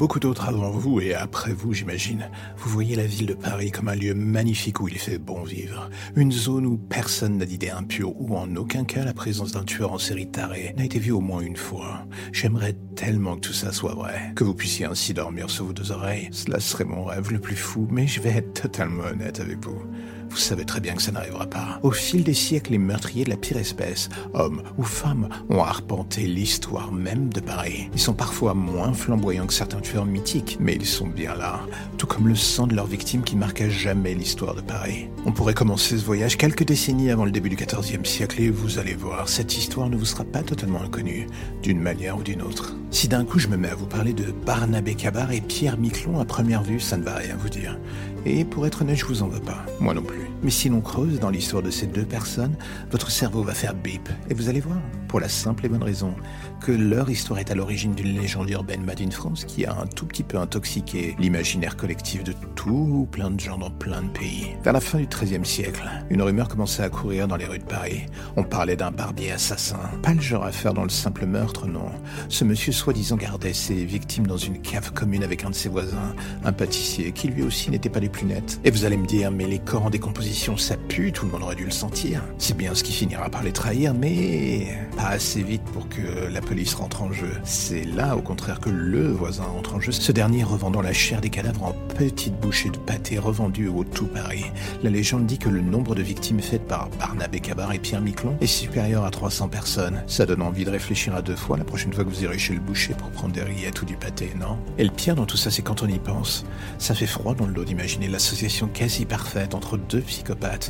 Beaucoup d'autres avant vous et après vous, j'imagine, vous voyez la ville de Paris comme un lieu magnifique où il fait bon vivre. Une zone où personne n'a d'idées impures, où en aucun cas la présence d'un tueur en série taré n'a été vue au moins une fois. J'aimerais tellement que tout ça soit vrai, que vous puissiez ainsi dormir sur vos deux oreilles. Cela serait mon rêve le plus fou, mais je vais être totalement honnête avec vous. Vous savez très bien que ça n'arrivera pas. Au fil des siècles, les meurtriers de la pire espèce, hommes ou femmes, ont arpenté l'histoire même de Paris. Ils sont parfois moins flamboyants que certains tueurs mythiques, mais ils sont bien là, tout comme le sang de leurs victimes qui marque jamais l'histoire de Paris. On pourrait commencer ce voyage quelques décennies avant le début du XIVe siècle et vous allez voir, cette histoire ne vous sera pas totalement inconnue, d'une manière ou d'une autre. Si d'un coup je me mets à vous parler de Barnabé Cabar et Pierre Miquelon à première vue, ça ne va rien vous dire. Et pour être honnête, je vous en veux pas. Moi non plus. Mais si l'on creuse dans l'histoire de ces deux personnes, votre cerveau va faire bip. Et vous allez voir, pour la simple et bonne raison que leur histoire est à l'origine d'une légende urbaine made in France qui a un tout petit peu intoxiqué l'imaginaire collectif de tout plein de gens dans plein de pays. Vers la fin du XIIIe siècle, une rumeur commençait à courir dans les rues de Paris. On parlait d'un barbier assassin. Pas le genre à faire dans le simple meurtre, non. Ce monsieur soi-disant gardait ses victimes dans une cave commune avec un de ses voisins, un pâtissier qui lui aussi n'était pas des plus nets. Et vous allez me dire, mais les corps en décomposition, ça pue, tout le monde aurait dû le sentir. C'est bien ce qui finira par les trahir, mais pas assez vite pour que la police rentre en jeu. C'est là, au contraire, que le voisin entre en jeu, ce dernier revendant la chair des cadavres en petites bouchées de pâté revendues au tout Paris. La légende dit que le nombre de victimes faites par Barnabé Cabar et Pierre Miquelon est supérieur à 300 personnes. Ça donne envie de réfléchir à deux fois la prochaine fois que vous irez chez le boucher pour prendre des rillettes ou du pâté, non? Et le pire dans tout ça, c'est quand on y pense. Ça fait froid dans le dos d'imaginer l'association quasi parfaite entre deux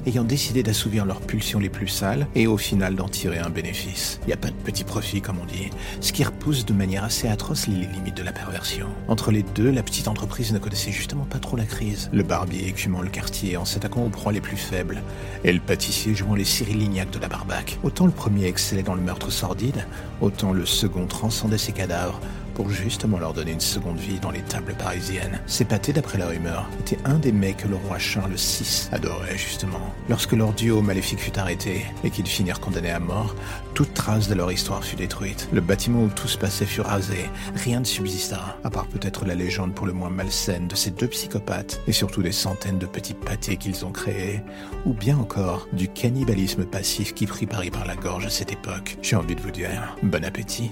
ayant décidé d'assouvir leurs pulsions les plus sales et au final d'en tirer un bénéfice. Il n'y a pas de petit profit, comme on dit ce qui repousse de manière assez atroce les limites de la perversion. Entre les deux, la petite entreprise ne connaissait justement pas trop la crise. Le barbier écumant le quartier en s'attaquant aux proies les plus faibles, et le pâtissier jouant les Cyril Lignac de la barbaque. Autant le premier excellait dans le meurtre sordide, autant le second transcendait ses cadavres pour justement leur donner une seconde vie dans les tables parisiennes. Ces pâtés, d'après la rumeur, étaient un des mets que le roi Charles VI adorait justement. Lorsque leur duo maléfique fut arrêté et qu'ils finirent condamnés à mort, toute trace de leur histoire fut détruite. Le bâtiment où tout se passait fut rasé. Rien ne subsista, à part peut-être la légende pour le moins malsaine de ces deux psychopathes, et surtout des centaines de petits pâtés qu'ils ont créés, ou bien encore du cannibalisme passif qui prit Paris par la gorge à cette époque. J'ai envie de vous dire, bon appétit.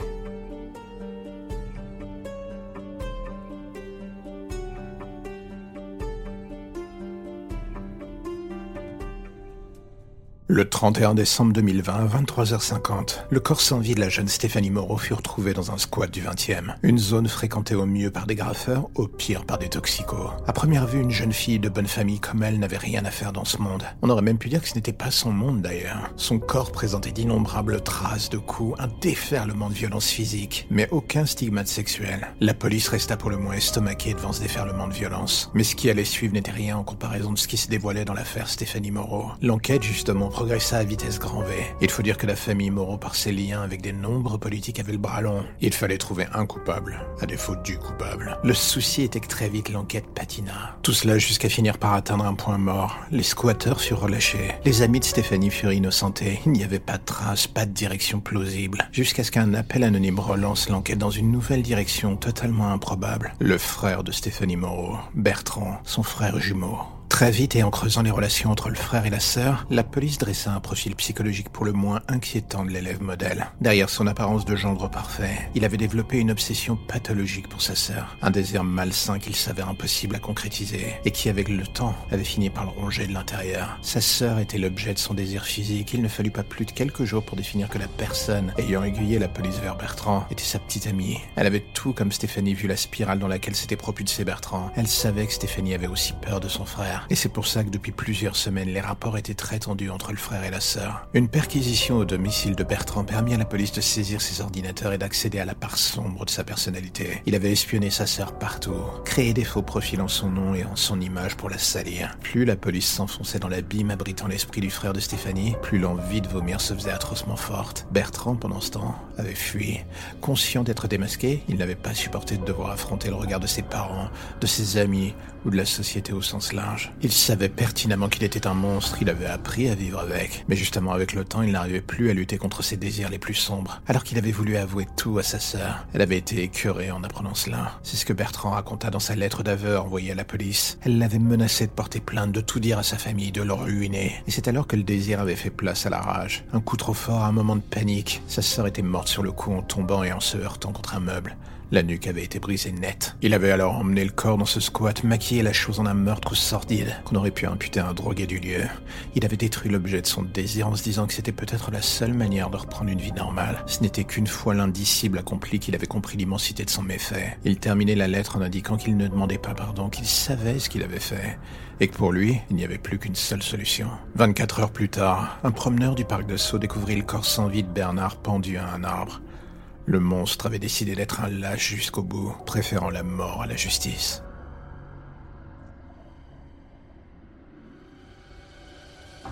Le 31 décembre 2020, à 23h50, le corps sans vie de la jeune Stéphanie Moreau fut retrouvé dans un squat du 20e. Une zone fréquentée au mieux par des graffeurs, au pire par des toxicos. À première vue, une jeune fille de bonne famille comme elle n'avait rien à faire dans ce monde. On aurait même pu dire que ce n'était pas son monde d'ailleurs. Son corps présentait d'innombrables traces de coups, un déferlement de violence physique, mais aucun stigmate sexuel. La police resta pour le moins estomaquée devant ce déferlement de violence. Mais ce qui allait suivre n'était rien en comparaison de ce qui se dévoilait dans l'affaire Stéphanie Moreau. L'enquête, justement, progressa à vitesse grand V. Il faut dire que la famille Moreau, par ses liens avec des nombres politiques, avait le bras long. Il fallait trouver un coupable, à défaut du coupable. Le souci était que très vite l'enquête patina. Tout cela jusqu'à finir par atteindre un point mort. Les squatteurs furent relâchés. Les amis de Stéphanie furent innocentés. Il n'y avait pas de traces, pas de direction plausible. Jusqu'à ce qu'un appel anonyme relance l'enquête dans une nouvelle direction totalement improbable. Le frère de Stéphanie Moreau, Bertrand, son frère jumeau. Très vite et en creusant les relations entre le frère et la sœur, la police dressa un profil psychologique pour le moins inquiétant de l'élève modèle. Derrière son apparence de gendre parfait, il avait développé une obsession pathologique pour sa sœur, un désir malsain qu'il s'avère impossible à concrétiser et qui avec le temps avait fini par le ronger de l'intérieur. Sa sœur était l'objet de son désir physique, il ne fallut pas plus de quelques jours pour définir que la personne ayant aiguillé la police vers Bertrand était sa petite amie. Elle avait tout comme Stéphanie vu la spirale dans laquelle s'était propulsé Bertrand. Elle savait que Stéphanie avait aussi peur de son frère Et c'est pour ça que depuis plusieurs semaines, les rapports étaient très tendus entre le frère et la sœur. Une perquisition au domicile de Bertrand permit à la police de saisir ses ordinateurs et d'accéder à la part sombre de sa personnalité. Il avait espionné sa sœur partout, créé des faux profils en son nom et en son image pour la salir. Plus la police s'enfonçait dans l'abîme abritant l'esprit du frère de Stéphanie, plus l'envie de vomir se faisait atrocement forte. Bertrand, pendant ce temps, avait fui. Conscient d'être démasqué, il n'avait pas supporté de devoir affronter le regard de ses parents, de ses amis ou de la société au sens large. Il savait pertinemment qu'il était un monstre, il avait appris à vivre avec. Mais justement, avec le temps, il n'arrivait plus à lutter contre ses désirs les plus sombres. Alors qu'il avait voulu avouer tout à sa sœur, elle avait été écœurée en apprenant cela. C'est ce que Bertrand raconta dans sa lettre d'aveu envoyée à la police. Elle l'avait menacé de porter plainte, de tout dire à sa famille, de le ruiner. Et c'est alors que le désir avait fait place à la rage. Un coup trop fort, un moment de panique. Sa sœur était morte sur le coup en tombant et en se heurtant contre un meuble. La nuque avait été brisée nette. Il avait alors emmené le corps dans ce squat, maquillé la chose en un meurtre sordide qu'on aurait pu imputer à un drogué du lieu. Il avait détruit l'objet de son désir en se disant que c'était peut-être la seule manière de reprendre une vie normale. Ce n'était qu'une fois l'indicible accompli qu'il avait compris l'immensité de son méfait. Il terminait la lettre en indiquant qu'il ne demandait pas pardon, qu'il savait ce qu'il avait fait, et que pour lui, il n'y avait plus qu'une seule solution. 24 heures plus tard, un promeneur du parc de Sceaux découvrit le corps sans vie de Bernard pendu à un arbre. Le monstre avait décidé d'être un lâche jusqu'au bout, préférant la mort à la justice.